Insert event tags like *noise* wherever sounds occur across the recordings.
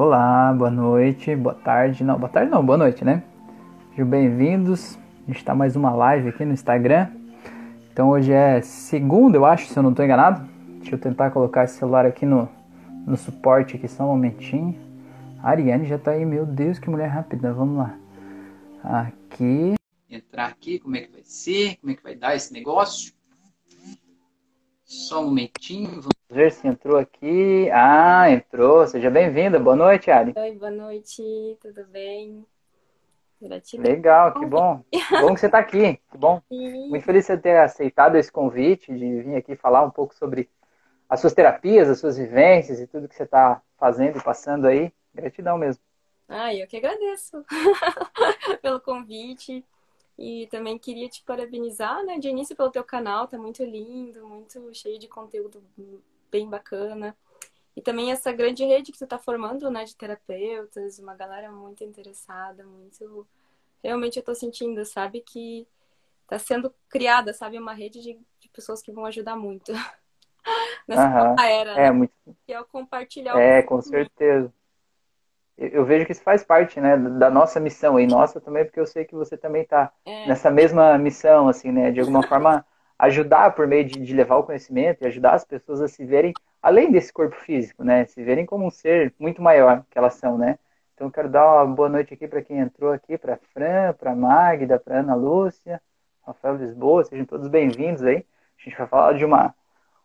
Olá, boa noite, boa tarde, não, boa tarde não, boa noite, né? Sejam bem-vindos. A gente está mais uma live aqui no Instagram. Então hoje é segunda, eu acho, se eu não estou enganado. Deixa eu tentar colocar esse celular aqui no, no suporte aqui só um momentinho. A Ariane já está aí, meu Deus, que mulher rápida. Vamos lá. Aqui. Entrar aqui, como é que vai ser? Como é que vai dar esse negócio? Só um momentinho. Vamos ver se entrou aqui. Ah, entrou. Seja bem-vinda. Boa noite, Ari. Oi, boa noite. Tudo bem? Gratidão. Legal, que bom. bom que você está aqui. Que bom. *laughs* Sim. Muito feliz de você ter aceitado esse convite de vir aqui falar um pouco sobre as suas terapias, as suas vivências e tudo que você está fazendo e passando aí. Gratidão mesmo. Ah, eu que agradeço *laughs* pelo convite. E também queria te parabenizar, né, de início pelo teu canal, tá muito lindo, muito cheio de conteúdo bem bacana. E também essa grande rede que tu tá formando, né, de terapeutas, uma galera muito interessada, muito... Realmente eu tô sentindo, sabe, que tá sendo criada, sabe, uma rede de, de pessoas que vão ajudar muito. *laughs* Nessa uhum. era, é, né? muito... Que é o compartilhar. É, com certeza eu vejo que isso faz parte, né, da nossa missão e nossa também, porque eu sei que você também está é. nessa mesma missão, assim, né, de alguma forma ajudar por meio de, de, levar o conhecimento e ajudar as pessoas a se verem além desse corpo físico, né, se verem como um ser muito maior que elas são, né. Então eu quero dar uma boa noite aqui para quem entrou aqui, para Fran, para Magda, para Ana Lúcia, Rafael Lisboa, sejam todos bem-vindos aí. A gente vai falar de uma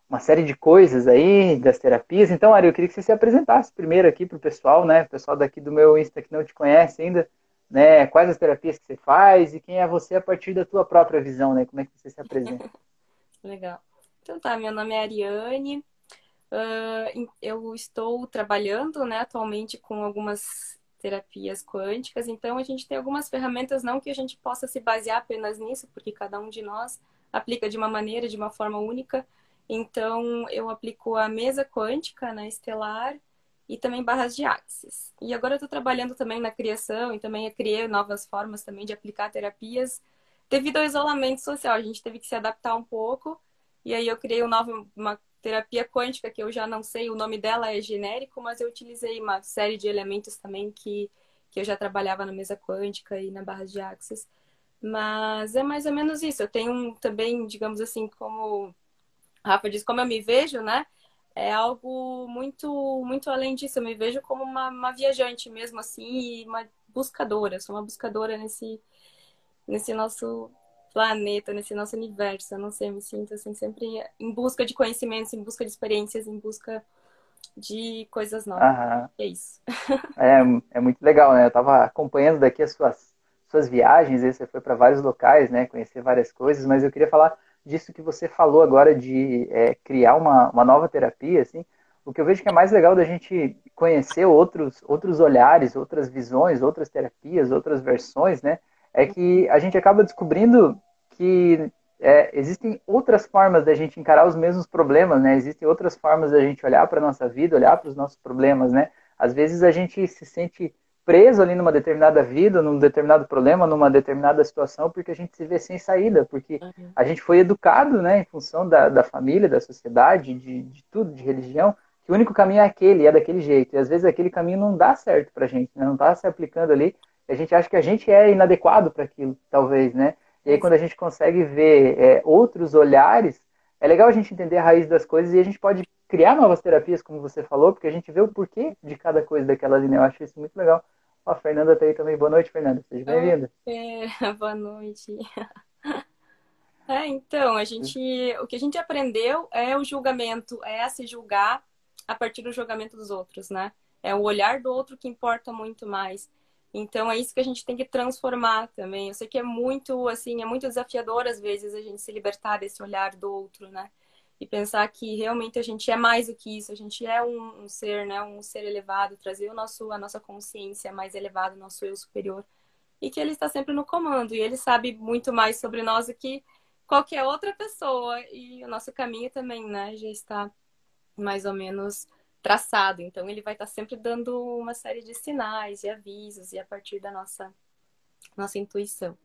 uma série de coisas aí das terapias. Então, Ari, eu queria que você se apresentasse primeiro aqui para o pessoal, né? O pessoal daqui do meu Insta que não te conhece ainda, né? Quais as terapias que você faz e quem é você a partir da tua própria visão, né? Como é que você se apresenta? *laughs* Legal. Então tá, meu nome é Ariane. Uh, eu estou trabalhando, né, atualmente com algumas terapias quânticas. Então a gente tem algumas ferramentas, não que a gente possa se basear apenas nisso, porque cada um de nós aplica de uma maneira, de uma forma única então, eu aplico a mesa quântica na estelar e também barras de axis. E agora eu estou trabalhando também na criação e também criei novas formas também de aplicar terapias devido ao isolamento social. A gente teve que se adaptar um pouco e aí eu criei uma, nova, uma terapia quântica que eu já não sei, o nome dela é genérico, mas eu utilizei uma série de elementos também que, que eu já trabalhava na mesa quântica e na barra de axis. Mas é mais ou menos isso. Eu tenho também, digamos assim, como Rafa diz, como eu me vejo, né? É algo muito, muito além disso. Eu me vejo como uma, uma viajante mesmo, assim, e uma buscadora. Eu sou uma buscadora nesse, nesse nosso planeta, nesse nosso universo. Eu não sei, eu me sinto assim, sempre em busca de conhecimentos, em busca de experiências, em busca de coisas novas. Aham. É isso. *laughs* é, é muito legal, né? Eu estava acompanhando daqui as suas, suas viagens, você foi para vários locais, né? Conhecer várias coisas, mas eu queria falar disso que você falou agora de é, criar uma, uma nova terapia, assim, o que eu vejo que é mais legal da gente conhecer outros, outros olhares, outras visões, outras terapias, outras versões, né? É que a gente acaba descobrindo que é, existem outras formas da gente encarar os mesmos problemas, né? Existem outras formas da gente olhar para a nossa vida, olhar para os nossos problemas, né? Às vezes a gente se sente preso ali numa determinada vida, num determinado problema, numa determinada situação, porque a gente se vê sem saída, porque uhum. a gente foi educado, né, em função da, da família, da sociedade, de, de tudo, de religião, que o único caminho é aquele, é daquele jeito. E às vezes aquele caminho não dá certo pra gente, né, não está se aplicando ali, e a gente acha que a gente é inadequado para aquilo, talvez, né? E aí quando a gente consegue ver é, outros olhares, é legal a gente entender a raiz das coisas e a gente pode criar novas terapias, como você falou, porque a gente vê o porquê de cada coisa daquela linha. Eu acho isso muito legal. Ó, a Fernanda tá aí também. Boa noite, Fernanda. Seja bem-vinda. É, *laughs* boa noite. *laughs* É, então, a gente, o que a gente aprendeu é o julgamento, é se julgar a partir do julgamento dos outros, né? É o olhar do outro que importa muito mais. Então é isso que a gente tem que transformar também. Eu sei que é muito assim, é muito desafiador às vezes a gente se libertar desse olhar do outro, né? E pensar que realmente a gente é mais do que isso, a gente é um, um, ser, né, um ser elevado, trazer o nosso, a nossa consciência mais elevada, nosso eu superior, e que ele está sempre no comando, e ele sabe muito mais sobre nós do que qualquer outra pessoa, e o nosso caminho também, né, já está mais ou menos traçado, então ele vai estar sempre dando uma série de sinais e avisos, e a partir da nossa, nossa intuição.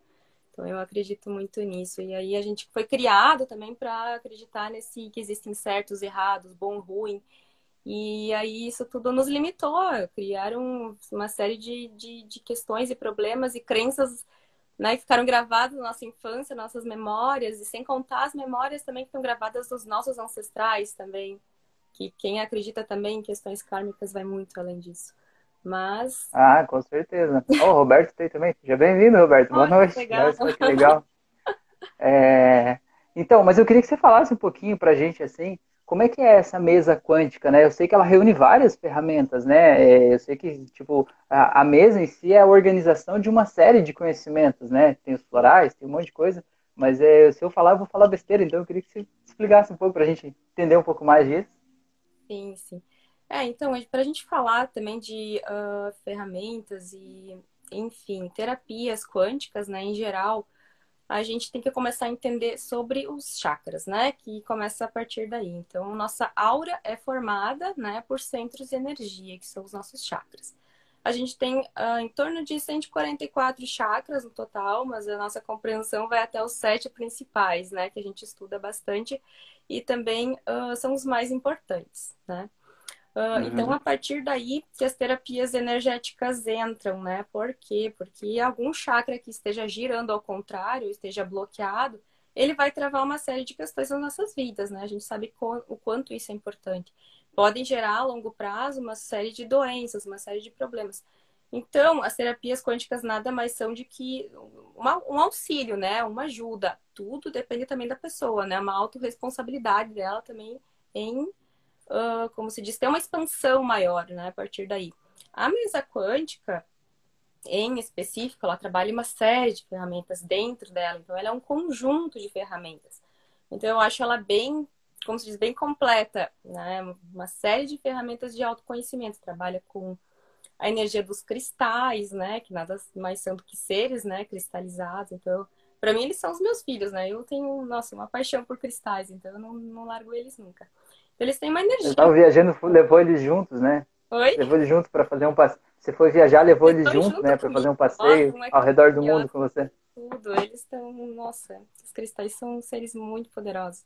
Então eu acredito muito nisso. E aí a gente foi criado também para acreditar nesse que existem certos, errados, bom, ruim. E aí isso tudo nos limitou, criaram uma série de, de, de questões e problemas e crenças né, que ficaram gravadas na nossa infância, nossas memórias, e sem contar as memórias também que estão gravadas dos nossos ancestrais também, que quem acredita também em questões kármicas vai muito além disso. Mas. Ah, com certeza. Oh, o Roberto tem também. Seja bem-vindo, Roberto. Boa noite. Legal. que legal. É... Então, mas eu queria que você falasse um pouquinho pra gente, assim, como é que é essa mesa quântica, né? Eu sei que ela reúne várias ferramentas, né? É, eu sei que, tipo, a, a, mesa em si é a organização de uma série de conhecimentos, né? Tem os florais, tem um monte de coisa, mas é, se eu falar, eu vou falar besteira, então eu queria que você explicasse um pouco para a gente entender um pouco mais disso. Sim, sim. É, então, para a gente falar também de uh, ferramentas e, enfim, terapias quânticas, né, em geral, a gente tem que começar a entender sobre os chakras, né? Que começa a partir daí. Então, nossa aura é formada, né, por centros de energia, que são os nossos chakras. A gente tem uh, em torno de 144 chakras no total, mas a nossa compreensão vai até os sete principais, né? Que a gente estuda bastante e também uh, são os mais importantes, né? Uh, uhum. Então, a partir daí que as terapias energéticas entram, né? Por quê? Porque algum chakra que esteja girando ao contrário, esteja bloqueado, ele vai travar uma série de questões nas nossas vidas, né? A gente sabe o quanto isso é importante. Podem gerar a longo prazo uma série de doenças, uma série de problemas. Então, as terapias quânticas nada mais são de que uma, um auxílio, né? Uma ajuda. Tudo depende também da pessoa, né? Uma autorresponsabilidade dela também em uh, como se diz, ter uma expansão maior, né, a partir daí. A mesa quântica, em específico, ela trabalha uma série de ferramentas dentro dela, então ela é um conjunto de ferramentas. Então eu acho ela bem, como se diz, bem completa, né? Uma série de ferramentas de autoconhecimento. Trabalha com a energia dos cristais, né? Que nada mais são do que seres, né? Cristalizados. Então, para mim eles são os meus filhos, né? Eu tenho, nossa, uma paixão por cristais, então eu não, não largo eles nunca. Eles têm uma energia. Você estava viajando, levou eles juntos, né? Oi? Levou eles juntos para fazer um passeio. Você foi viajar, levou eles juntos, junto né? Para fazer um passeio nossa, é ao redor do mundo com você. Tudo. Eles estão, nossa, os cristais são seres muito poderosos.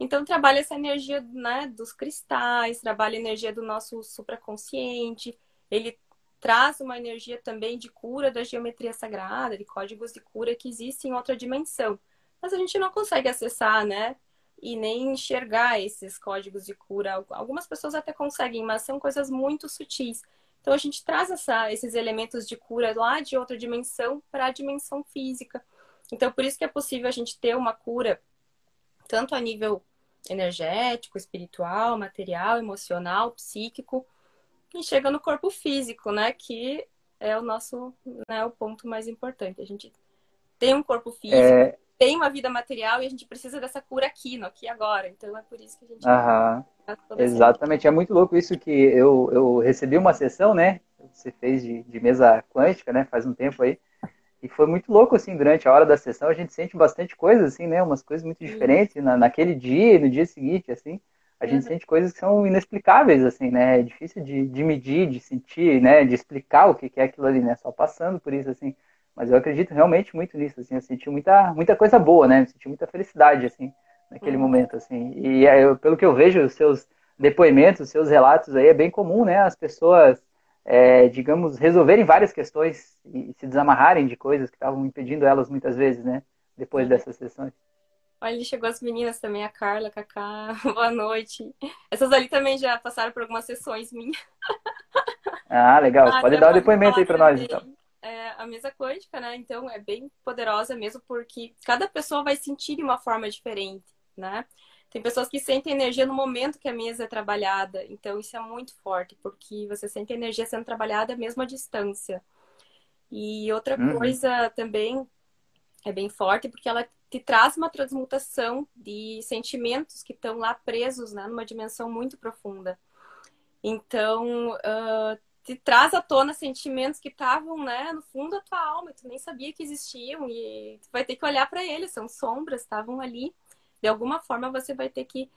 Então trabalha essa energia, né, dos cristais, trabalha a energia do nosso supraconsciente. Ele traz uma energia também de cura da geometria sagrada, de códigos de cura que existem em outra dimensão. Mas a gente não consegue acessar, né? E nem enxergar esses códigos de cura. Algumas pessoas até conseguem, mas são coisas muito sutis. Então a gente traz essa, esses elementos de cura lá de outra dimensão para a dimensão física. Então por isso que é possível a gente ter uma cura tanto a nível energético, espiritual, material, emocional, psíquico, e chega no corpo físico, né, que é o nosso, né, o ponto mais importante. A gente tem um corpo físico, é tem uma vida material e a gente precisa dessa cura aqui, no aqui e agora. Então é por isso que a gente. Aham. Exatamente, é muito louco isso que eu, eu recebi uma sessão, né? Você fez de, de mesa quântica, né? Faz um tempo aí. E foi muito louco, assim, durante a hora da sessão, a gente sente bastante coisa, assim, né? Umas coisas muito diferentes na, naquele dia e no dia seguinte, assim. A gente uhum. sente coisas que são inexplicáveis, assim, né? É difícil de, de medir, de sentir, né? De explicar o que é aquilo ali, né? Só passando por isso, assim. Mas eu acredito realmente muito nisso, assim, eu senti muita, muita coisa boa, né? Eu senti muita felicidade, assim, naquele uhum. momento, assim. E eu, pelo que eu vejo, os seus depoimentos, os seus relatos aí, é bem comum, né? As pessoas, é, digamos, resolverem várias questões e se desamarrarem de coisas que estavam impedindo elas muitas vezes, né? Depois uhum. dessas sessões. Olha, chegou as meninas também, a Carla, a Cacá, *laughs* boa noite. Essas ali também já passaram por algumas sessões minhas. Ah, legal. Ah, Pode dar o um depoimento aí para nós, então é, a mesa quântica, né? Então é bem poderosa mesmo porque cada pessoa vai sentir de uma forma diferente, né? Tem pessoas que sentem energia no momento que a mesa é trabalhada, então isso é muito forte, porque você sente a energia sendo trabalhada mesmo à distância. E outra uhum. coisa também é bem forte, porque ela te traz uma transmutação de sentimentos que estão lá presos, né, numa dimensão muito profunda. Então, uh, te traz à tona sentimentos que estavam, né, no fundo da tua alma, tu nem sabia que existiam e tu vai ter que olhar para eles, são sombras, estavam ali. De alguma forma você vai ter que,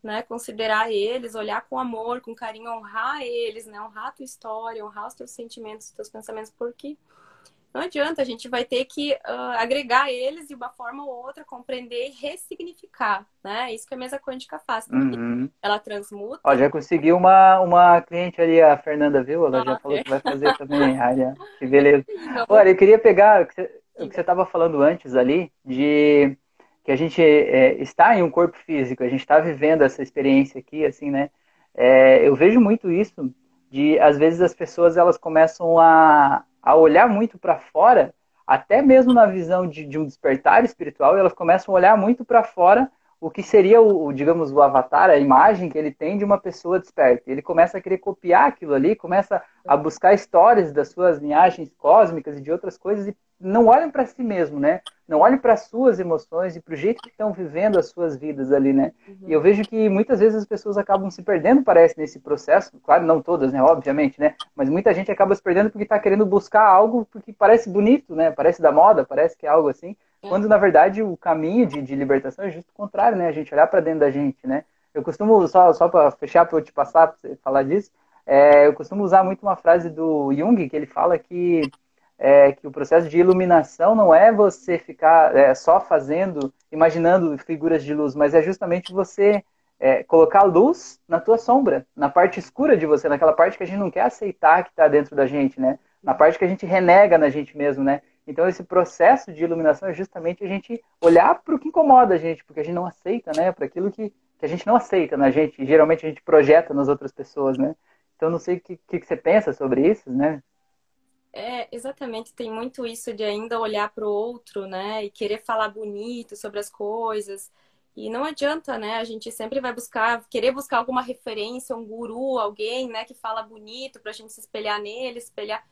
né, considerar eles, olhar com amor, com carinho, honrar eles, né, honrar a tua história, honrar os teus sentimentos, os teus pensamentos, porque não adianta, a gente vai ter que uh, agregar eles de uma forma ou outra, compreender e ressignificar, né? Isso que a mesa quântica faz. Uhum. Ela transmuta. Ó, já consegui uma, uma cliente ali, a Fernanda, viu? Ela ah, já falou é. que vai fazer também. *laughs* Olha, que beleza. *laughs* Olha, eu queria pegar o que você estava falando antes ali, de que a gente é, está em um corpo físico, a gente está vivendo essa experiência aqui, assim, né? É, eu vejo muito isso de, às vezes, as pessoas elas começam a, a olhar muito para fora, até mesmo na visão de, de, um despertar espiritual, elas começam a olhar muito para fora o que seria o, digamos, o avatar, a imagem que ele tem de uma pessoa desperta. Ele começa a querer copiar aquilo ali, começa a buscar histórias das suas linhagens cósmicas e de outras coisas e não olham para si mesmo, né? Não olham para as suas emoções e para o jeito que estão vivendo as suas vidas ali, né? Uhum. E eu vejo que muitas vezes as pessoas acabam se perdendo, parece, nesse processo. Claro, não todas, né? Obviamente, né? Mas muita gente acaba se perdendo porque está querendo buscar algo porque parece bonito, né? Parece da moda, parece que é algo assim. É. Quando, na verdade, o caminho de, de libertação é justo o contrário, né? A gente olhar para dentro da gente, né? Eu costumo, só, só para fechar, para eu te passar, para você falar disso, é, eu costumo usar muito uma frase do Jung, que ele fala que é, que o processo de iluminação não é você ficar é, só fazendo, imaginando figuras de luz, mas é justamente você é, colocar luz na tua sombra, na parte escura de você, naquela parte que a gente não quer aceitar que está dentro da gente, né? Na parte que a gente renega na gente mesmo, né? Então esse processo de iluminação é justamente a gente olhar para o que incomoda a gente, porque a gente não aceita, né? Para aquilo que, que a gente não aceita na gente, e geralmente a gente projeta nas outras pessoas, né? Então não sei o que, que, que você pensa sobre isso, né? É, exatamente, tem muito isso de ainda olhar para o outro, né? E querer falar bonito sobre as coisas. E não adianta, né? A gente sempre vai buscar, querer buscar alguma referência, um guru, alguém, né, que fala bonito para a gente se espelhar nele, espelhar.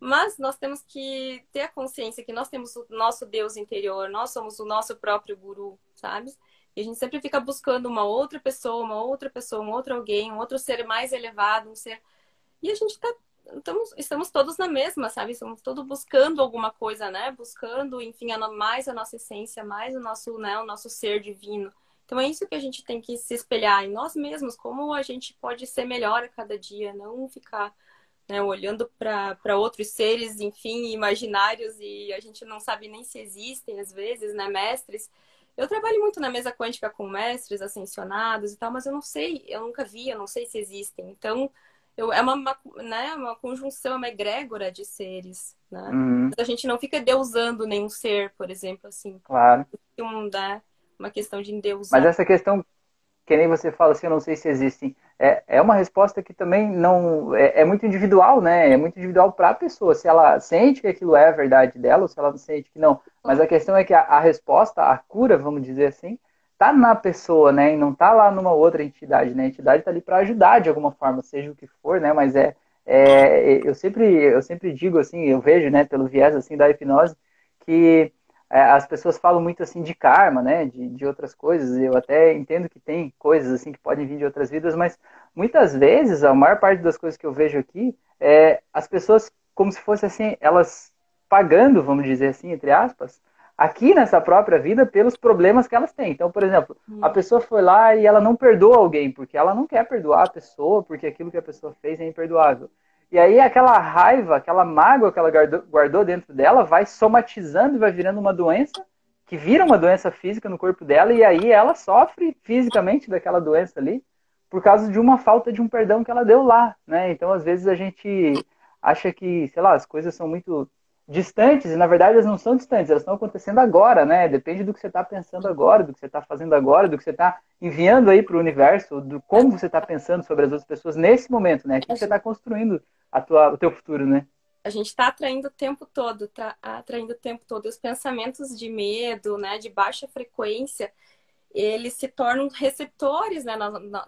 Mas nós temos que ter a consciência que nós temos o nosso Deus interior, nós somos o nosso próprio guru, sabe? E a gente sempre fica buscando uma outra pessoa, uma outra pessoa, um outro alguém, um outro ser mais elevado, um ser. E a gente está estamos, estamos todos na mesma, sabe? Estamos todos buscando alguma coisa, né? Buscando, enfim, a, mais a nossa essência, mais o nosso, né, o nosso ser divino. Então é isso que a gente tem que se espelhar em nós mesmos, como a gente pode ser melhor a cada dia, não ficar né, olhando para outros seres, enfim, imaginários e a gente não sabe nem se existem às vezes, né, mestres. Eu trabalho muito na mesa quântica com mestres ascensionados e tal, mas eu não sei, eu nunca vi, eu não sei se existem. Então, eu, é uma, uma, né, uma conjunção, é uma egrégora de seres, né? Uhum. A gente não fica deusando nenhum ser, por exemplo, assim. Claro. Um, né, uma questão de endeusar. Mas essa questão, que nem você fala assim, eu não sei se existem, é, é uma resposta que também não... É, é muito individual, né? É muito individual para a pessoa. Se ela sente que aquilo é a verdade dela ou se ela sente que não. Mas a questão é que a, a resposta, a cura, vamos dizer assim, tá na pessoa, né? E não tá lá numa outra entidade, né? A entidade tá ali para ajudar de alguma forma, seja o que for, né? Mas é, é, eu sempre eu sempre digo assim, eu vejo, né, pelo viés assim da hipnose, que é, as pessoas falam muito assim de karma, né? De, de outras coisas. Eu até entendo que tem coisas assim que podem vir de outras vidas, mas muitas vezes a maior parte das coisas que eu vejo aqui é as pessoas como se fosse assim, elas pagando, vamos dizer assim, entre aspas, aqui nessa própria vida pelos problemas que elas têm. Então, por exemplo, hum. a pessoa foi lá e ela não perdoa alguém porque ela não quer perdoar a pessoa, porque aquilo que a pessoa fez é imperdoável. E aí aquela raiva, aquela mágoa que ela guardou, guardou dentro dela vai somatizando e vai virando uma doença que vira uma doença física no corpo dela e aí ela sofre fisicamente daquela doença ali por causa de uma falta de um perdão que ela deu lá, né? Então, às vezes a gente acha que, sei lá, as coisas são muito distantes, e na verdade elas não são distantes, elas estão acontecendo agora, né? Depende do que você está pensando agora, do que você está fazendo agora, do que você está enviando aí para o universo, do como você está pensando sobre as outras pessoas nesse momento, né? Que você está construindo a tua, o teu futuro, né? A gente está atraindo o tempo todo, tá atraindo o tempo todo. Os pensamentos de medo, né, de baixa frequência, eles se tornam receptores né,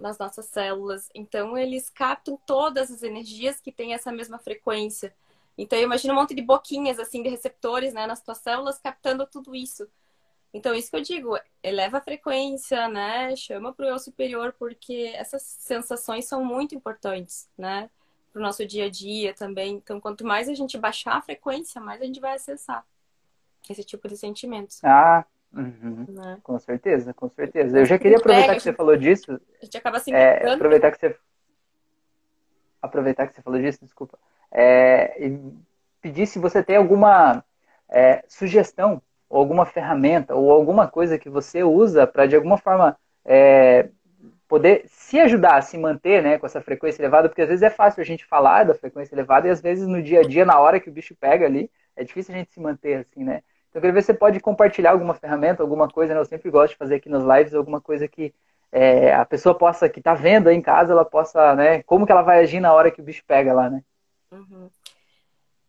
nas nossas células. Então, eles captam todas as energias que têm essa mesma frequência. Então, imagina um monte de boquinhas, assim, de receptores, né, nas tuas células, captando tudo isso. Então, isso que eu digo, eleva a frequência, né, chama para o eu superior, porque essas sensações são muito importantes, né, para o nosso dia a dia também. Então, quanto mais a gente baixar a frequência, mais a gente vai acessar esse tipo de sentimentos. Ah, uhum. né? com certeza, com certeza. Eu já queria aproveitar que você falou disso. A gente acaba se é, aproveitar que você aproveitar que você falou disso, desculpa. É, pedir se você tem alguma é, sugestão, ou alguma ferramenta, ou alguma coisa que você usa para, de alguma forma, é, poder se ajudar a se manter né, com essa frequência elevada, porque às vezes é fácil a gente falar da frequência elevada e às vezes no dia a dia, na hora que o bicho pega ali, é difícil a gente se manter assim, né? Então eu queria ver se você pode compartilhar alguma ferramenta, alguma coisa, né? Eu sempre gosto de fazer aqui nas lives alguma coisa que é, a pessoa possa, que está vendo aí em casa, ela possa, né? Como que ela vai agir na hora que o bicho pega lá, né? Uhum.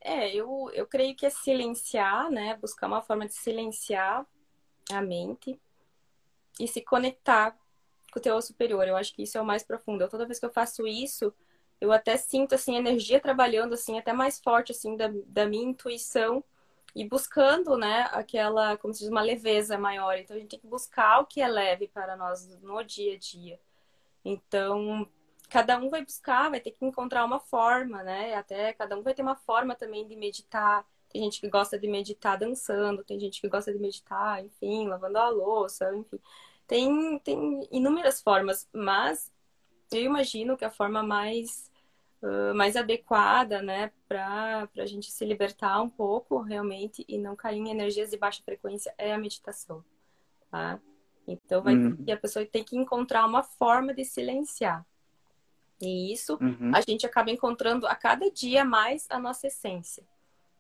É, eu, eu creio que é silenciar, né? Buscar uma forma de silenciar a mente e se conectar com o teu superior. Eu acho que isso é o mais profundo. Eu, toda vez que eu faço isso, eu até sinto assim energia trabalhando assim até mais forte assim da, da minha intuição e buscando, né, aquela, como se diz, uma leveza maior. Então a gente tem que buscar o que é leve para nós no dia a dia. Então, cada um vai buscar, vai ter que encontrar uma forma, né? Até cada um vai ter uma forma também de meditar. Tem gente que gosta de meditar dançando, tem gente que gosta de meditar, enfim, lavando a louça, enfim. Tem, tem inúmeras formas, mas eu imagino que a forma mais, uh, mais adequada, né, para a gente se libertar um pouco realmente e não cair em energias de baixa frequência é a meditação, tá? Então, vai, uhum. a pessoa tem que encontrar uma forma de silenciar. E isso uhum. a gente acaba encontrando a cada dia mais a nossa essência.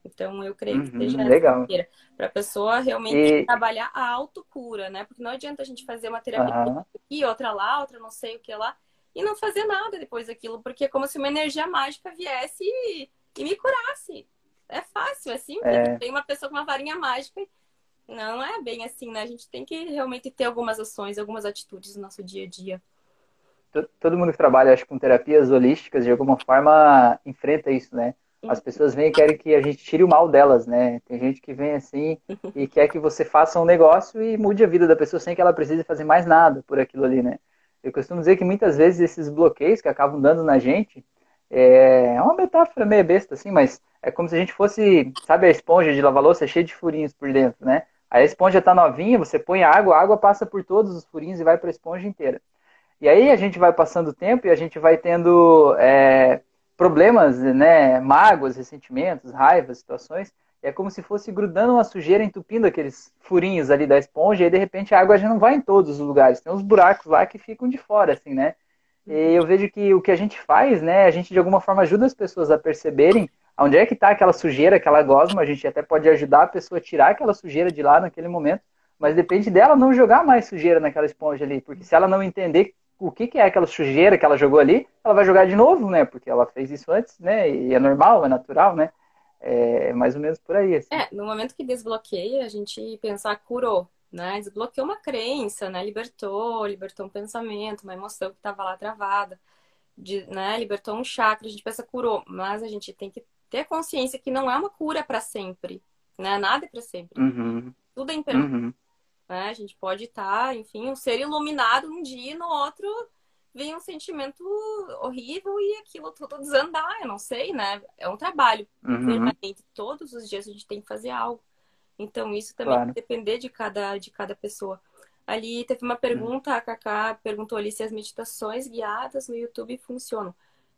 Então, eu creio que seja uhum, para a pessoa realmente e... trabalhar a autocura, né? Porque não adianta a gente fazer uma terapia uhum. aqui, outra lá, outra não sei o que lá, e não fazer nada depois daquilo, porque é como se uma energia mágica viesse e, e me curasse. É fácil, é simples. É... Tem uma pessoa com uma varinha mágica. Não é bem assim, né? A gente tem que realmente ter algumas ações, algumas atitudes no nosso dia a dia todo mundo que trabalha, acho, com terapias holísticas, de alguma forma, enfrenta isso, né? As pessoas vêm e querem que a gente tire o mal delas, né? Tem gente que vem assim *laughs* e quer que você faça um negócio e mude a vida da pessoa sem que ela precise fazer mais nada por aquilo ali, né? Eu costumo dizer que muitas vezes esses bloqueios que acabam dando na gente é, é uma metáfora meio besta, assim, mas é como se a gente fosse, sabe, a esponja de lavar louça cheia de furinhos por dentro, né? Aí a esponja tá novinha, você põe água, a água passa por todos os furinhos e vai para a esponja inteira. E aí a gente vai passando o tempo e a gente vai tendo é, problemas, né, mágoas, ressentimentos, raivas, situações. É como se fosse grudando uma sujeira, entupindo aqueles furinhos ali da esponja, e de repente a água já não vai em todos os lugares. Tem uns buracos lá que ficam de fora, assim, né? E eu vejo que o que a gente faz, né, a gente de alguma forma ajuda as pessoas a perceberem onde é que está aquela sujeira, aquela gosma, a gente até pode ajudar a pessoa a tirar aquela sujeira de lá naquele momento, mas depende dela não jogar mais sujeira naquela esponja ali, porque se ela não entender o que, que é aquela sujeira que ela jogou ali, ela vai jogar de novo, né? Porque ela fez isso antes, né? E é normal, é natural, né? É mais ou menos por aí. Assim. É, no momento que desbloqueia, a gente pensar curou, né? Desbloqueou uma crença, né? Libertou, libertou um pensamento, uma emoção que estava lá travada, de, né? Libertou um chakra, a gente pensa curou, mas a gente tem que ter consciência que não é uma cura para sempre, né? Nada é para sempre. Uhum. Tudo é impermanente. Uhum. Né? A gente pode estar, tá, enfim, um ser iluminado um dia e no outro vem um sentimento horrível e aquilo tudo desandar, eu não sei, né? É um trabalho uhum. permanente. Todos os dias a gente tem que fazer algo. Então, isso também claro. depender de cada, de cada pessoa. Ali teve uma pergunta, a Cacá perguntou ali se as meditações guiadas no YouTube funcionam.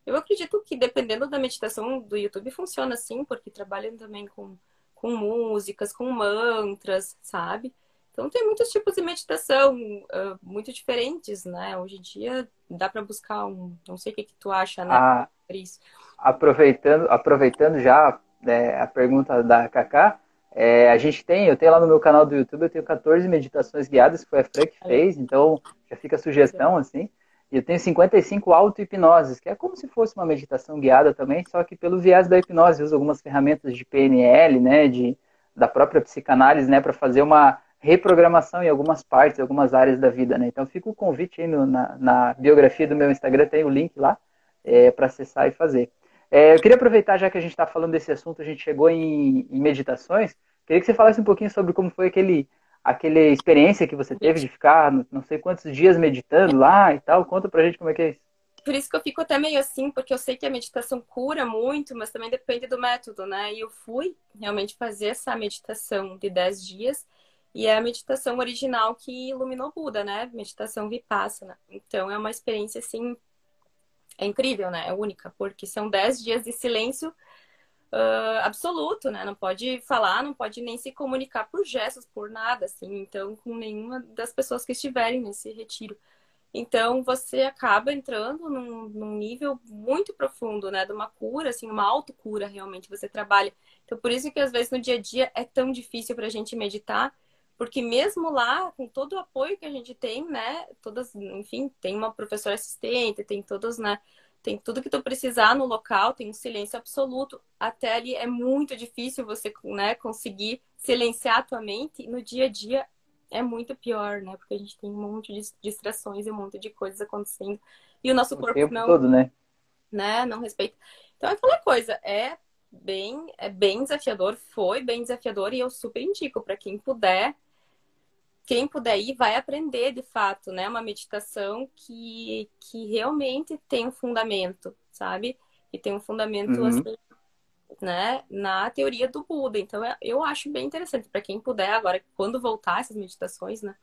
Eu acredito que dependendo da meditação do YouTube funciona sim, porque trabalham também com, com músicas, com mantras, sabe? Então tem muitos tipos de meditação uh, muito diferentes, né? Hoje em dia dá para buscar um, não sei o que, que tu acha, né, ah, Cris? Aproveitando, aproveitando já é, a pergunta da Kaká, é, a gente tem, eu tenho lá no meu canal do YouTube, eu tenho 14 meditações guiadas que foi a Fran que fez, então já fica a sugestão assim. E eu tenho 55 auto-hipnoses, que é como se fosse uma meditação guiada também, só que pelo viés da hipnose, eu uso algumas ferramentas de PNL, né, de, da própria psicanálise, né, para fazer uma reprogramação em algumas partes, algumas áreas da vida, né? Então fica o convite aí no, na, na, biografia do meu Instagram, tem o link lá é, para acessar e fazer. É, eu queria aproveitar, já que a gente está falando desse assunto, a gente chegou em, em, meditações, queria que você falasse um pouquinho sobre como foi aquele, aquele experiência que você teve de ficar não sei quantos dias meditando lá e tal. Conta pra gente como é que é isso. Por isso que eu fico até meio assim, porque eu sei que a meditação cura muito, mas também depende do método, né? E eu fui realmente fazer essa meditação de 10 dias e é a meditação original que iluminou Buda, né? Meditação Vipassana. Então é uma experiência assim é incrível, né? É única, porque são dez dias de silêncio uh, absoluto, né? Não pode falar, não pode nem se comunicar por gestos, por nada, assim. Então, com nenhuma das pessoas que estiverem nesse retiro. Então, você acaba entrando num, num, nível muito profundo, né? De uma cura, assim, uma autocura, realmente, você trabalha. Então, por isso que, às vezes, no dia a dia é tão difícil para a gente meditar, porque mesmo lá, com todo o apoio que a gente tem, né? Todas, enfim, tem uma professora assistente, tem todos, né? tem tudo que tu precisar no local, tem um silêncio absoluto. Até ali é muito difícil você né, conseguir silenciar a tua mente. E no dia a dia é muito pior, né? Porque a gente tem um monte de distrações e um monte de coisas acontecendo. E o nosso o corpo não. Todo, né? né? Não respeita. Então é aquela coisa, é bem, é bem desafiador, foi bem desafiador, e eu super indico para quem puder quem puder ir vai aprender de fato, né? Uma meditação que, que realmente tem um fundamento, sabe? E tem um fundamento uhum. assim, né? Na teoria do Buda. Então eu acho bem interessante para quem puder agora, quando voltar essas meditações, né?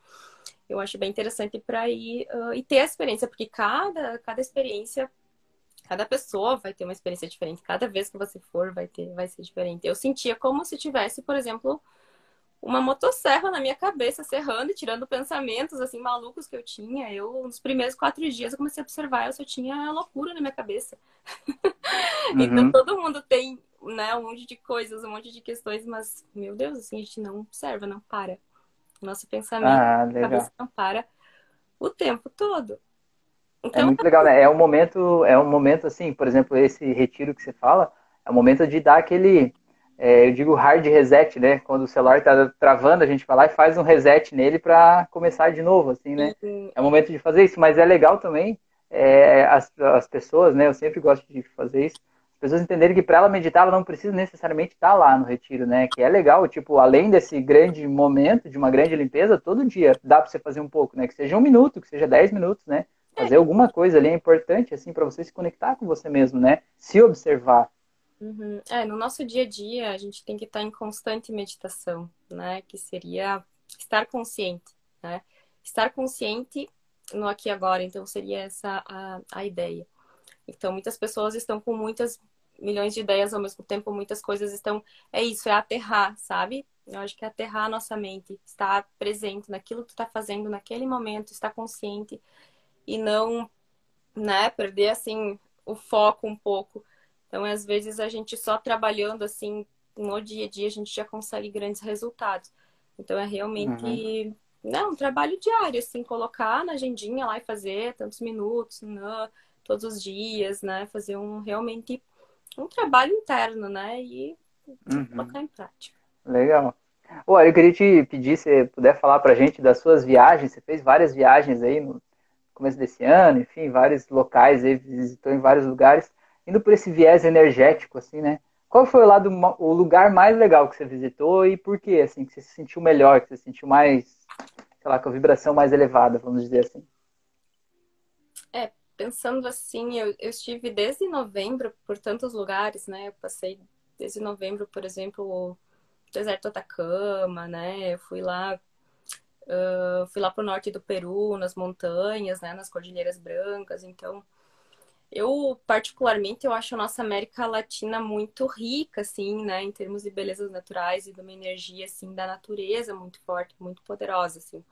Eu acho bem interessante para ir uh, e ter a experiência, porque cada, cada experiência cada pessoa vai ter uma experiência diferente. Cada vez que você for, vai ter, vai ser diferente. Eu sentia como se tivesse, por exemplo, uma motosserra na minha cabeça, serrando e tirando pensamentos assim malucos que eu tinha. Eu, nos primeiros quatro dias, eu comecei a observar, eu só tinha loucura na minha cabeça. *laughs* Uhum. então todo mundo tem, né, um monte de coisas, um monte de questões, mas, meu Deus, assim, a gente não observa, não para. Nosso pensamento, ah, cabeça não para o tempo todo. É então, é muito legal, né? É um momento, é um momento assim, por exemplo, esse retiro que você fala, é o momento de dar aquele é, eu digo hard reset, né? Quando o celular está travando, a gente vai lá e faz um reset nele para começar de novo, assim, né? Uhum. É o momento de fazer isso, mas é legal também é, as, as pessoas, né? Eu sempre gosto de fazer isso. As pessoas entenderem que para ela meditar, ela não precisa necessariamente estar tá lá no retiro, né? Que é legal, tipo, além desse grande momento, de uma grande limpeza, todo dia dá para você fazer um pouco, né? Que seja um minuto, que seja dez minutos, né? Fazer é. alguma coisa ali é importante, assim, para você se conectar com você mesmo, né? Se observar. Uhum. É, no nosso dia a dia, a gente tem que estar em constante meditação, né? Que seria estar consciente, né? Estar consciente no aqui e agora, então seria essa a, a ideia. Então, muitas pessoas estão com muitas milhões de ideias ao mesmo tempo, muitas coisas estão. É isso, é aterrar, sabe? Eu acho que é aterrar a nossa mente, estar presente naquilo que tu está fazendo naquele momento, estar consciente e não, né, perder assim o foco um pouco então, às vezes, a gente só trabalhando assim no dia a dia, a gente já consegue grandes resultados. Então, é realmente uhum. não, né, um trabalho diário, assim, colocar na agendinha lá e fazer tantos minutos, né, todos os dias, né? Fazer um realmente um trabalho interno, né? E uhum. colocar em prática. Legal. Olha, eu queria te pedir se puder falar pra gente das suas viagens. Você fez várias viagens aí no começo desse ano, enfim, vários locais aí, visitou em vários lugares indo por esse viés energético, assim, né? Qual foi o lado, o lugar mais legal que você visitou e por que, assim, que você se sentiu melhor, que você se sentiu mais, sei lá, com a vibração mais elevada, vamos dizer assim? É, pensando assim, eu, eu estive desde novembro por tantos lugares, né? Eu passei desde novembro, por exemplo, o deserto Atacama, né? Eu fui lá Uh, fui lá pro norte do Peru, nas montanhas, né, nas Cordilheiras Brancas, então eu, particularmente, eu acho a nossa América Latina muito rica, assim, né, em termos de belezas naturais e de uma energia, assim, da natureza muito forte, muito poderosa, assim.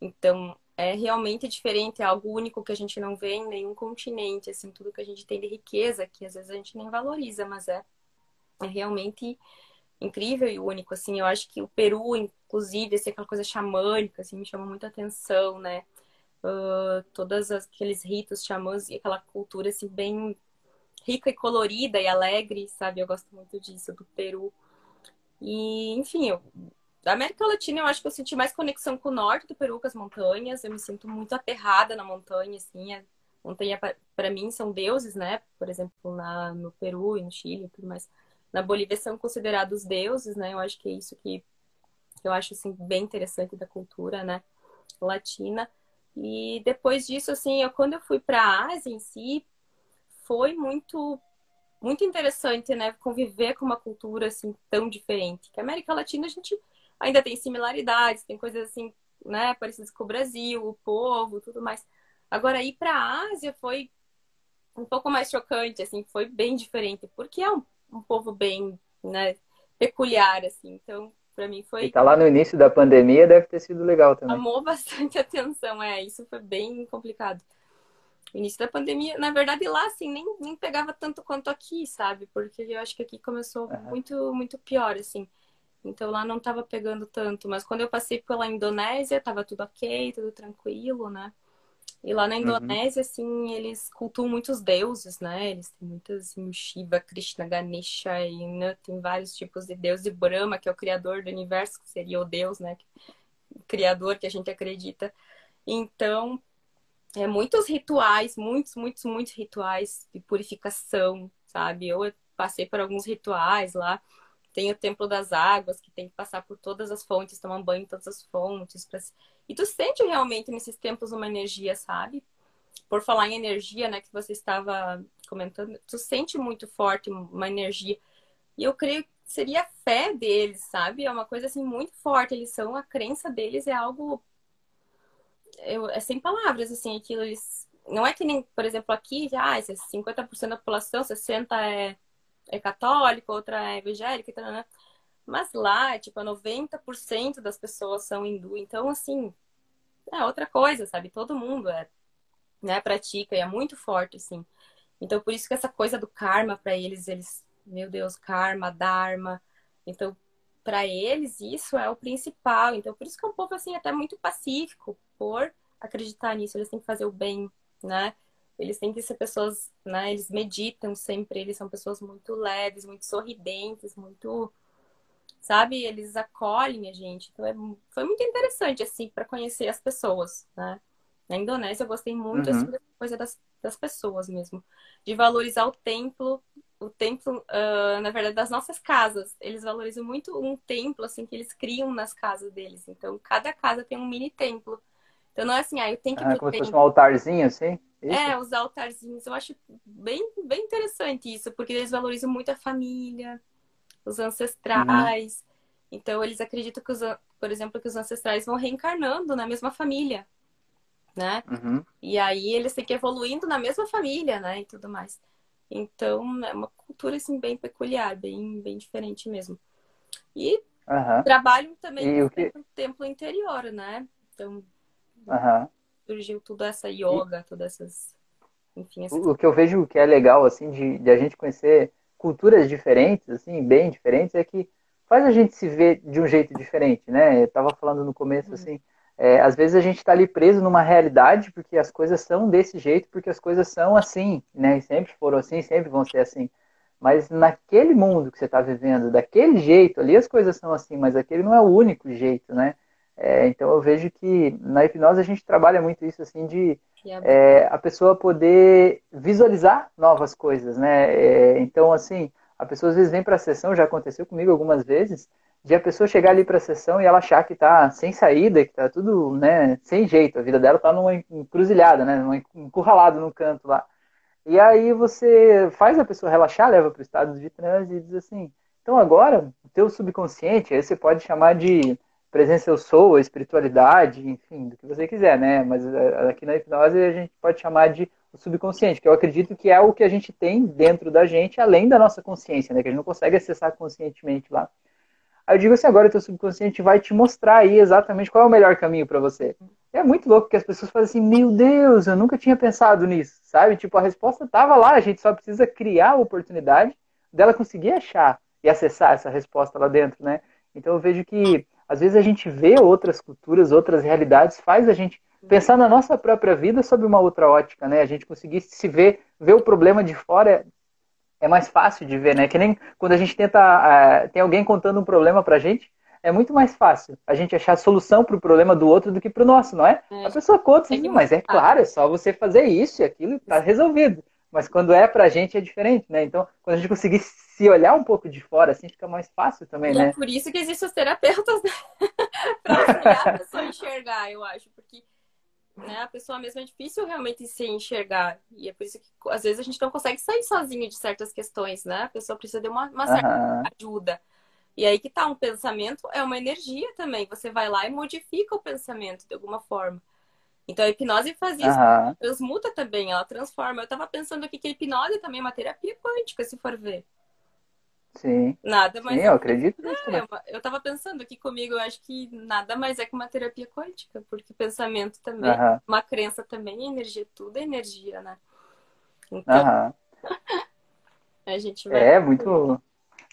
Então, é realmente diferente, é algo único que a gente não vê em nenhum continente, assim, tudo que a gente tem de riqueza, que às vezes a gente nem valoriza, mas é, é realmente incrível e único, assim. Eu acho que o Peru, inclusive, assim, aquela coisa xamânica, assim, me chama muita atenção, né? Todos aqueles ritos xamãs e aquela cultura assim bem rica e colorida e alegre, sabe? Eu gosto muito disso do Peru. E, enfim, eu, da América Latina eu acho que eu senti mais conexão com o norte do Peru, com as montanhas. Eu me sinto muito aterrada na montanha, assim. A montanha para mim são deuses, né? Por exemplo, na, no Peru e no Chile tudo mais. Na Bolívia são considerados deuses, né? Eu acho que é isso que eu acho assim bem interessante da cultura, né? Latina. E depois disso, assim, eu, quando eu fui para a Ásia em si, foi muito muito interessante, né, conviver com uma cultura assim tão diferente. Que a América Latina a gente ainda tem similaridades, tem coisas assim, né, parecidas com o Brasil, o povo, tudo mais. Agora ir para a Ásia foi um pouco mais chocante, assim, foi bem diferente, porque é um um povo bem, né, peculiar, assim. Então, para mim foi. E tá lá no início da pandemia, deve ter sido legal também. Amou *laughs* bastante atenção, é. Isso foi bem complicado. O início da pandemia, na verdade, lá, assim, nem, nem pegava tanto quanto aqui, sabe? Porque eu acho que aqui começou uhum. muito, muito pior, assim. Então lá não tava pegando tanto. Mas quando eu passei pela Indonésia, tava tudo ok, tudo tranquilo, né? E lá na uhum. Indonésia, uhum. assim, eles cultuam muitos deuses, né? Eles têm muitos assim, Shiva, Krishna, Ganesha, e né? tem vários tipos de deuses. E Brahma, que é o criador do universo, que seria o deus, né? O criador que a gente acredita. Então, é, muitos rituais, muitos, muitos, muitos rituais de purificação, sabe? Eu passei por alguns rituais lá. Tem o Templo das Águas, que tem que passar por todas as fontes, tomar banho em todas as fontes. Pra... E tu sente realmente nesses templos uma energia, sabe? Por falar em energia, né, que você estava comentando, tu sente muito forte uma energia. E eu creio que seria a fé deles, sabe? É uma coisa assim muito forte. Eles são, a crença deles é algo. Eu, é sem palavras, assim, aquilo eles. Não é que nem, por exemplo, aqui, já, ah, 50% da população, 60% é é católica, outra é evangélica, tal, né? Mas lá, tipo, 90% das pessoas são hindu. Então, assim, é outra coisa, sabe? Todo mundo é, né, pratica e é muito forte, assim. Então, por isso que essa coisa do karma, para eles, eles, meu Deus, karma, dharma. Então, para eles, isso é o principal. Então, por isso que é um povo, assim, até muito pacífico, por acreditar nisso. Eles têm que fazer o bem, né? Eles têm que ser pessoas, né? Eles meditam sempre, eles são pessoas muito leves, muito sorridentes, muito. Sabe? Eles acolhem a gente. Então é, foi muito interessante, assim, para conhecer as pessoas, né? Na Indonésia eu gostei muito, assim, uhum. assim, da coisa das, das pessoas mesmo. De valorizar o templo, o templo, uh, na verdade, das nossas casas. Eles valorizam muito um templo, assim, que eles criam nas casas deles. Então, cada casa tem um mini templo. Então, não é assim, ah, eu tenho que... Ah, como se fosse um altarzinho, assim? Isso? É, os altarzinhos. Eu acho bem, bem interessante isso, porque eles valorizam muito a família, os ancestrais. Uhum. Então, eles acreditam que, os, por exemplo, que os ancestrais vão reencarnando na mesma família, né? Uhum. E aí eles têm que ir evoluindo na mesma família, né? E tudo mais. Então, é uma cultura, assim, bem peculiar, bem, bem diferente mesmo. E uhum. trabalham também no que... templo interior, né? Então, uhum surgiu toda essa yoga, todas essas. Enfim, essas... O que eu vejo que é legal, assim, de, de a gente conhecer culturas diferentes, assim, bem diferentes, é que faz a gente se ver de um jeito diferente, né? Eu tava falando no começo, uhum. assim, é, às vezes a gente está ali preso numa realidade porque as coisas são desse jeito, porque as coisas são assim, né? E sempre foram assim, sempre vão ser assim. Mas naquele mundo que você está vivendo, daquele jeito, ali as coisas são assim, mas aquele não é o único jeito, né? É, então eu vejo que na hipnose a gente trabalha muito isso assim de é, a pessoa poder visualizar novas coisas, né? É, então assim a pessoa às vezes vem para a sessão, já aconteceu comigo algumas vezes, de a pessoa chegar ali para a sessão e ela achar que está sem saída, que está tudo, né, sem jeito, a vida dela está numa encruzilhada, né, numa encurralado no canto lá. E aí você faz a pessoa relaxar, leva para o estado de transe e diz assim: então agora o teu subconsciente, aí você pode chamar de presença eu sou, a espiritualidade, enfim, do que você quiser, né? Mas eh, aqui na hipnose a gente pode chamar de subconsciente, que eu acredito que é o que a gente tem dentro da gente, além da nossa consciência, né? Que a gente não consegue acessar conscientemente lá. Aí eu digo assim, agora o teu subconsciente vai te mostrar aí exatamente qual é o melhor caminho para você. É muito louco que as pessoas fazem assim, meu Deus, eu nunca tinha pensado nisso, sabe? Tipo, a resposta estava lá, a gente só precisa criar a oportunidade dela conseguir achar e acessar essa resposta lá dentro, né? Então eu vejo que às vezes a gente vê outras culturas, outras realidades, faz a gente pensar na nossa própria vida sob uma outra ótica, né? A gente conseguir se ver, ver o problema de fora é mais fácil de ver, né? Que nem quando a gente tenta, uh, tem alguém contando um problema pra gente, é muito mais fácil a gente achar a solução para o problema do outro do que para o nosso, não é? é? A pessoa conta assim, mas é claro, é só você fazer isso e aquilo está resolvido. Mas quando é pra gente é diferente, né? Então, quando a gente conseguir se olhar um pouco de fora, assim, fica mais fácil também, e né? É por isso que existem os terapeutas, né? *laughs* pra auxiliar a pessoa enxergar, eu acho. Porque né, a pessoa mesmo é difícil realmente se enxergar. E é por isso que, às vezes, a gente não consegue sair sozinho de certas questões, né? A pessoa precisa de uma, uma certa uhum. ajuda. E aí que tá, um pensamento é uma energia também. Você vai lá e modifica o pensamento de alguma forma. Então a hipnose faz isso, uhum. transmuta também, ela transforma. Eu estava pensando aqui que a hipnose também é uma terapia quântica, se for ver. Sim. Nada mais. Sim, eu acredito nisso. É, eu tava pensando aqui comigo, eu acho que nada mais é que uma terapia quântica, porque pensamento também, uma crença também, energia, tudo é energia, né? Então, *laughs* a gente vai. É muito.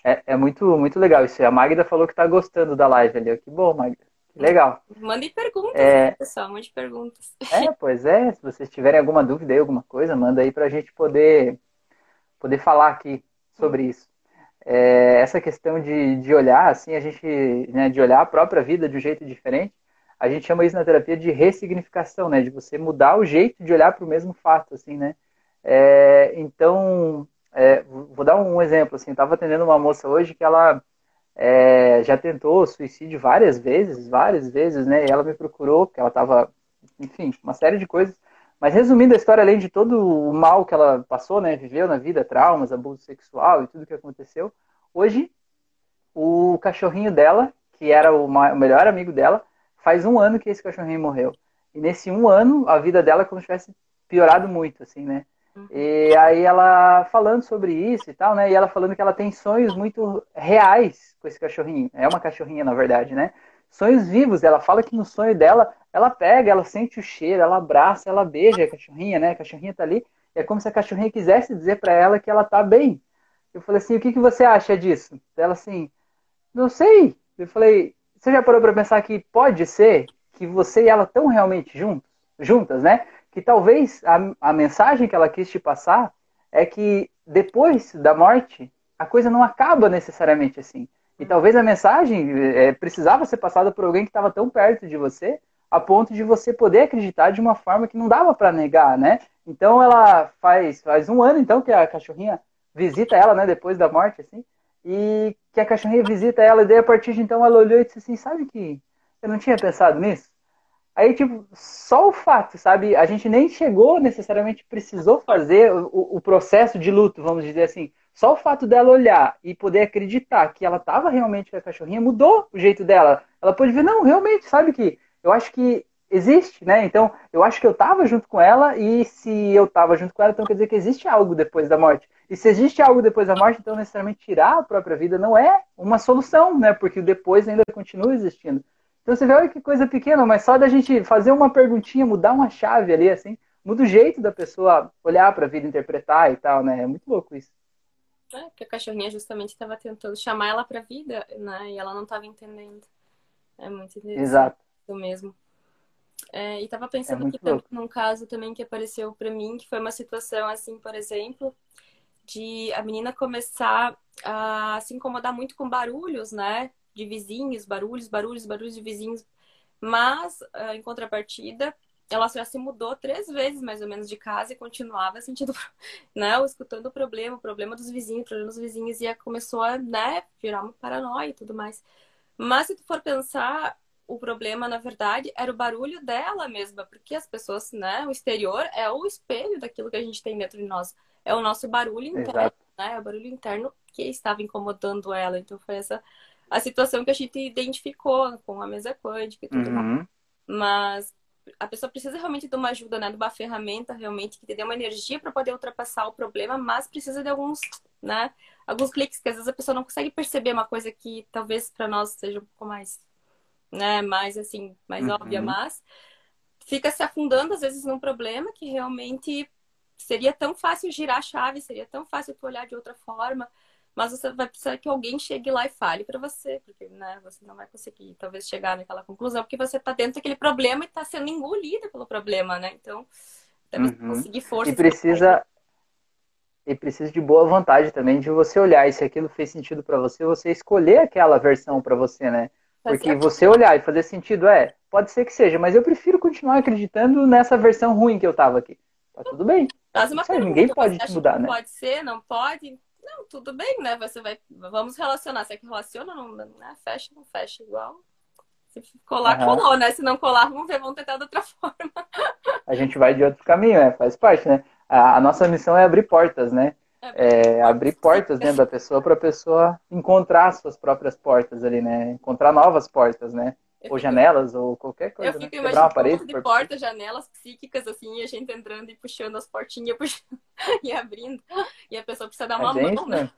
É, é, muito, muito legal isso. A Magda falou que tá gostando da live ali. Que bom, Magda. Legal. Mandem perguntas, é... né, pessoal. Mande perguntas. É, pois é. Se vocês tiverem alguma dúvida aí, alguma coisa, manda aí pra gente poder, poder falar aqui sobre isso é, essa questão de, de olhar, assim, a gente, né, de olhar a própria vida de um jeito diferente, a gente chama isso na terapia de ressignificação, né, de você mudar o jeito de olhar para o mesmo fato, assim, né. É, então, é, vou dar um exemplo, assim, estava atendendo uma moça hoje que ela é, já tentou suicídio várias vezes, várias vezes, né, e ela me procurou, porque ela estava, enfim, uma série de coisas, mas resumindo a história, além de todo o mal que ela passou, né, viveu na vida, traumas, abuso sexual e tudo que aconteceu, hoje o cachorrinho dela, que era o melhor amigo dela, faz um ano que esse cachorrinho morreu. E nesse um ano, a vida dela é como se tivesse piorado muito, assim, né? E aí ela falando sobre isso e tal, né? E ela falando que ela tem sonhos muito reais com esse cachorrinho. É uma cachorrinha, na verdade, né? Sonhos vivos. Ela fala que no sonho dela ela pega, ela sente o cheiro, ela abraça, ela beija a cachorrinha, né? A cachorrinha tá ali. É como se a cachorrinha quisesse dizer para ela que ela tá bem. Eu falei assim, o que, que você acha disso? Ela assim, não sei. Eu falei, você já parou para pensar que pode ser que você e ela estão realmente juntos, juntas, né? Que talvez a, a mensagem que ela quis te passar é que depois da morte a coisa não acaba necessariamente assim. E talvez a mensagem é, precisava ser passada por alguém que estava tão perto de você a ponto de você poder acreditar de uma forma que não dava para negar, né? Então ela faz faz um ano então que a cachorrinha visita ela, né, depois da morte, assim, e que a cachorrinha visita ela e daí a partir de então ela olhou e disse assim, sabe que eu não tinha pensado nisso? Aí, tipo, só o fato, sabe? A gente nem chegou necessariamente, precisou fazer o, o processo de luto, vamos dizer assim. Só o fato dela olhar e poder acreditar que ela estava realmente com a cachorrinha mudou o jeito dela. Ela pôde ver, não, realmente, sabe que eu acho que existe, né? Então, eu acho que eu estava junto com ela e se eu estava junto com ela, então quer dizer que existe algo depois da morte. E se existe algo depois da morte, então necessariamente tirar a própria vida não é uma solução, né? Porque o depois ainda continua existindo. Então você vê, olha que coisa pequena, mas só da gente fazer uma perguntinha, mudar uma chave ali, assim, muda o jeito da pessoa olhar para a vida, interpretar e tal, né? É muito louco isso. É, porque a cachorrinha justamente estava tentando chamar ela para a vida, né? E ela não estava entendendo. É muito interessante. Exato mesmo. É, e tava pensando é aqui também, num caso também que apareceu para mim, que foi uma situação assim, por exemplo, de a menina começar a se incomodar muito com barulhos, né? De vizinhos, barulhos, barulhos, barulhos de vizinhos. Mas, ah, em contrapartida, ela já se mudou três vezes mais ou menos de casa e continuava sentindo, *laughs* né, escutando o problema, o problema dos vizinhos, o problema dos vizinhos e começou a, né, virar uma paranoia e tudo mais. Mas se tu for pensar, o problema, na verdade, era o barulho dela mesma, porque as pessoas, né, o exterior é o espelho daquilo que a gente tem dentro de nós. É o nosso barulho interno, Exato. né? É o barulho interno que estava incomodando ela. Então foi essa a situação que a gente identificou com a mesa quântica e tudo uhum. mais. Mas a pessoa precisa realmente de uma ajuda, né? De uma ferramenta realmente que te dê uma energia para poder ultrapassar o problema, mas precisa de alguns, né? Alguns cliques que às vezes a pessoa não consegue perceber uma coisa que talvez para nós seja um pouco mais né, mais assim, mais uhum. óbvia, mas fica se afundando às vezes num problema que realmente seria tão fácil girar a chave, seria tão fácil tu olhar de outra forma, mas você vai precisar que alguém chegue lá e fale para você, porque né, você não vai conseguir talvez chegar naquela conclusão, porque você está dentro daquele problema e está sendo engolida pelo problema, né? Então, até você uhum. conseguir força. E precisa e precisa de boa vontade também de você olhar e se aquilo fez sentido para você, você escolher aquela versão para você, né? Porque você olhar e fazer sentido, é, pode ser que seja, mas eu prefiro continuar acreditando nessa versão ruim que eu tava aqui. Tá tudo bem. Faz uma pergunta, ninguém pode te mudar, né? Pode ser, não pode? Não, tudo bem, né? Você vai. Vamos relacionar. Se é que relaciona, não, né? fecha, não fecha igual. Se colar, uhum. colou, né? Se não colar, vamos ver, vamos tentar de outra *laughs* forma. A gente vai de outro caminho, né? Faz parte, né? A, a nossa missão é abrir portas, né? é, abrir portas dentro da pessoa para a pessoa encontrar suas próprias portas ali, né? Encontrar novas portas, né? Eu ou fico... janelas, ou qualquer coisa. Eu né? fico né? imaginando parede, de portas, janelas psíquicas, assim, e a gente entrando e puxando as portinhas *laughs* puxando, e abrindo. E a pessoa precisa dar uma a gente, mão, né?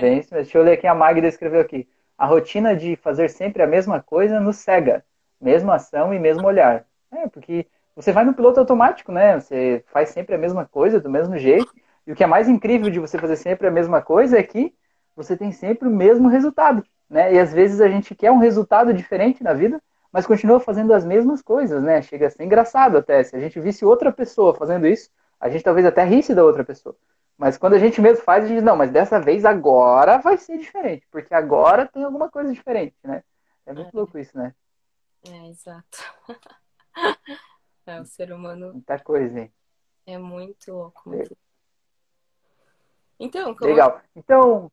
Bem isso mesmo. Deixa eu ler aqui, a Magda escreveu aqui. A rotina de fazer sempre a mesma coisa nos cega. Mesma ação e mesmo olhar. É, porque você vai no piloto automático, né? Você faz sempre a mesma coisa, do mesmo jeito. E o que é mais incrível de você fazer sempre a mesma coisa é que você tem sempre o mesmo resultado, né? E às vezes a gente quer um resultado diferente na vida, mas continua fazendo as mesmas coisas, né? Chega a ser engraçado até. Se a gente visse outra pessoa fazendo isso, a gente talvez até risse da outra pessoa. Mas quando a gente mesmo faz, a gente diz, não, mas dessa vez agora vai ser diferente, porque agora tem alguma coisa diferente, né? É muito é. louco isso, né? É, exato. *laughs* É, o ser humano. Muita coisa, hein? É muito louco. Muito... Então, como... Legal. Então,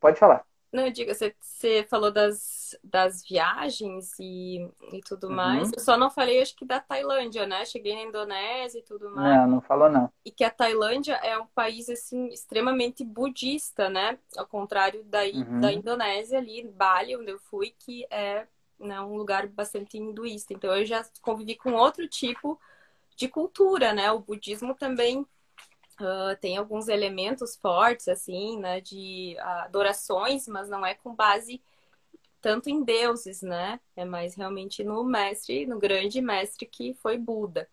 pode falar. Não, diga, você, você falou das, das viagens e, e tudo uhum. mais. Eu só não falei, acho que da Tailândia, né? Cheguei na Indonésia e tudo mais. Não, não falou, não. E que a Tailândia é um país, assim, extremamente budista, né? Ao contrário da, uhum. da Indonésia, ali, Bali, onde eu fui, que é né, um lugar bastante hinduísta. Então eu já convivi com outro tipo de cultura, né? O budismo também uh, tem alguns elementos fortes, assim, né? De adorações, mas não é com base tanto em deuses, né? É mais realmente no mestre, no grande mestre que foi Buda.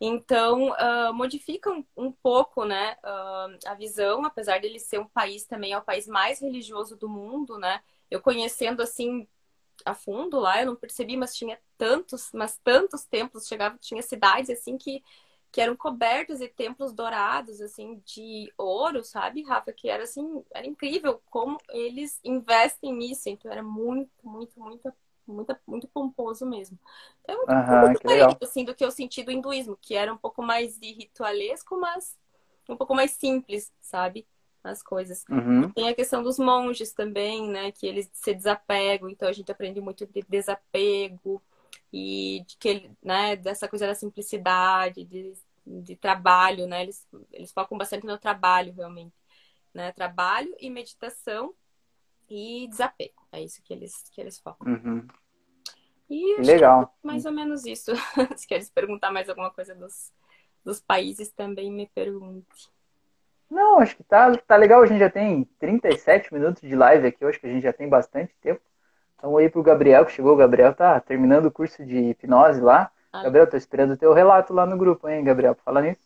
Então, uh, modifica um, um, pouco né, uh, a visão, apesar dele ser um país também, é o país mais religioso do mundo, né? Eu conhecendo, assim, a fundo lá, eu não percebi, mas tinha tantos, mas tantos templos, chegava, tinha cidades assim que que eram cobertos de templos dourados, assim, de ouro, sabe, Rafa? Que era assim, era incrível como eles investem nisso. Então era muito, muito, muito, muito, muito pomposo mesmo. Então, uhum, um pouco diferente, assim, do que eu senti do hinduísmo, que era um pouco mais de ritualesco, mas um pouco mais simples, sabe? as coisas. Uhum. Tem a questão dos monges também, né? Que eles se desapegam, então a gente aprende muito de desapego e de que ele, né, dessa coisa da simplicidade, de, de trabalho, né? Eles, eles focam bastante no trabalho, realmente. Né? Trabalho e meditação e desapego. É isso que eles, que eles focam. Uhum. E Legal. É mais ou menos isso. *laughs* Se queres perguntar mais alguma coisa dos, dos países, também me pergunte. Não, acho que tá, tá legal. A gente já tem 37 minutos de live aqui, acho que a gente já tem bastante tempo. Então aí pro Gabriel, que chegou, o Gabriel tá terminando o curso de hipnose lá. Ah. Gabriel, tô esperando o teu relato lá no grupo, hein, Gabriel, pra falar nisso.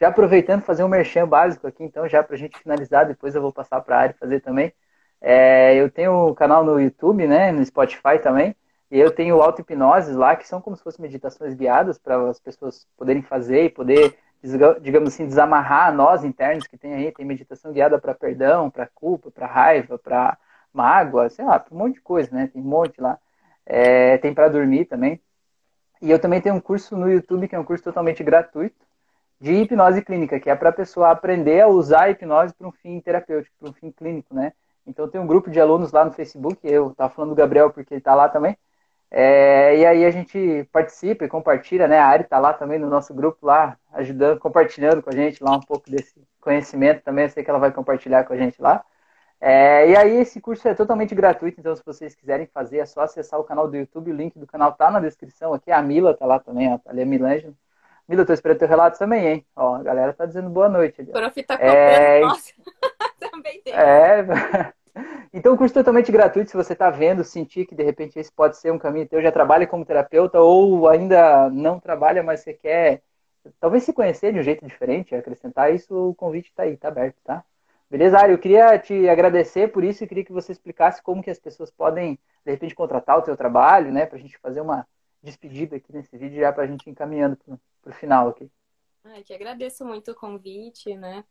Já aproveitando fazer um merchan básico aqui, então, já pra gente finalizar, depois eu vou passar pra área fazer também. É, eu tenho um canal no YouTube, né, no Spotify também, e eu tenho auto-hipnoses lá, que são como se fossem meditações guiadas para as pessoas poderem fazer e poder digamos assim, desamarrar nós internos que tem aí, tem meditação guiada para perdão, para culpa, para raiva, para mágoa, sei lá, um monte de coisa, né? Tem um monte lá. É, tem para dormir também. E eu também tenho um curso no YouTube, que é um curso totalmente gratuito, de hipnose clínica, que é para a pessoa aprender a usar a hipnose para um fim terapêutico, para um fim clínico, né? Então tem um grupo de alunos lá no Facebook, eu estava falando do Gabriel porque ele está lá também, é, e aí a gente participa e compartilha, né? A Ari está lá também no nosso grupo lá, ajudando, compartilhando com a gente lá um pouco desse conhecimento também. Eu sei que ela vai compartilhar com a gente lá. É, e aí esse curso é totalmente gratuito, então se vocês quiserem fazer, é só acessar o canal do YouTube, o link do canal tá na descrição aqui. A Mila tá lá também, ó, tá ali a Milângela. Mila, tô esperando teu relato também, hein? Ó, a galera tá dizendo boa noite ali. Prof tá é... nossa, *laughs* também tem. É, *laughs* então, o curso é totalmente gratuito. Se você está vendo, sentir que de repente esse pode ser um caminho teu, já trabalha como terapeuta ou ainda não trabalha, mas você quer talvez se conhecer de um jeito diferente, acrescentar isso, o convite está aí, está aberto, tá? Beleza, Ari? Eu queria te agradecer por isso e queria que você explicasse como que as pessoas podem, de repente, contratar o teu trabalho, né? Para a gente fazer uma despedida aqui nesse vídeo, já para a gente encaminhando para o final aqui. Ai, que agradeço muito o convite, né?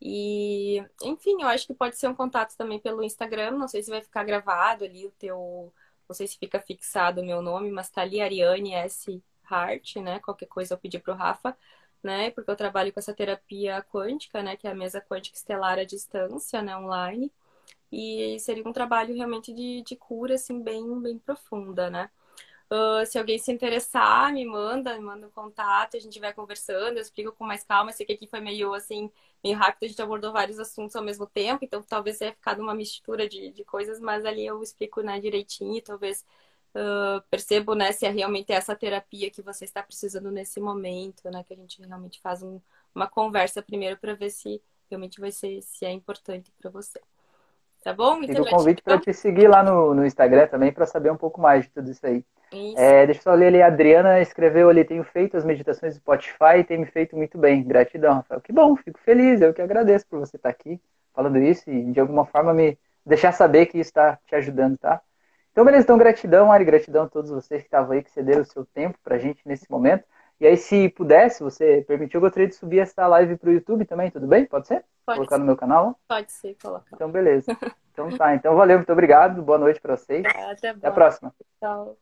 E, enfim, eu acho que pode ser um contato também pelo Instagram. Não sei se vai ficar gravado ali o teu. Não sei se fica fixado o meu nome, mas tá ali Ariane S. Hart, né? Qualquer coisa eu pedi pro Rafa, né? Porque eu trabalho com essa terapia quântica, né? Que é a mesa quântica estelar à distância, né? Online. E seria um trabalho realmente de, de cura, assim, bem, bem profunda, né? Uh, se alguém se interessar, me manda, me manda um contato, a gente vai conversando, eu explico com mais calma. Sei que aqui foi meio assim, meio rápido, a gente abordou vários assuntos ao mesmo tempo, então talvez tenha ficado uma mistura de, de coisas, mas ali eu explico né, direitinho, talvez uh, percebo né, se é realmente essa terapia que você está precisando nesse momento, né? Que a gente realmente faz um, uma conversa primeiro para ver se realmente vai ser se é importante para você. Tá bom? Muito Fica o convite para te seguir lá no, no Instagram também para saber um pouco mais de tudo isso aí. Isso. É, deixa eu só ler ali, a Adriana escreveu ali, tenho feito as meditações do Spotify e tem me feito muito bem. Gratidão, Rafael. Que bom, fico feliz, eu que agradeço por você estar aqui falando isso e de alguma forma me deixar saber que isso está te ajudando, tá? Então, beleza, então gratidão, Ari, gratidão a todos vocês que estavam aí, que cederam o seu tempo pra gente nesse momento. E aí, se pudesse, você permitiu, eu gostaria de subir essa live para o YouTube também, tudo bem? Pode ser? Pode Colocar ser. no meu canal? Pode ser, colocar. Então, beleza. *laughs* Então tá, então valeu, muito obrigado, boa noite para vocês. Até, Até a próxima. Tchau.